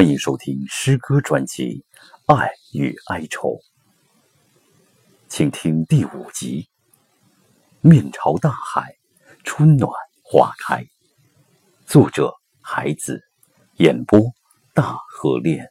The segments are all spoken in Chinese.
欢迎收听诗歌专辑《爱与哀愁》，请听第五集《面朝大海，春暖花开》。作者：孩子，演播：大河恋。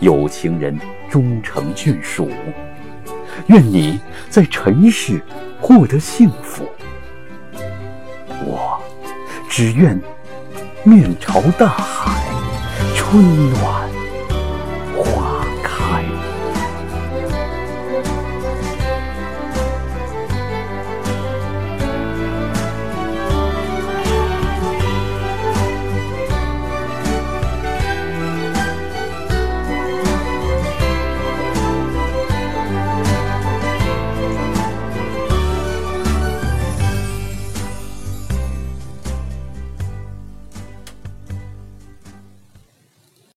有情人终成眷属，愿你在尘世获得幸福。我只愿面朝大海，春暖。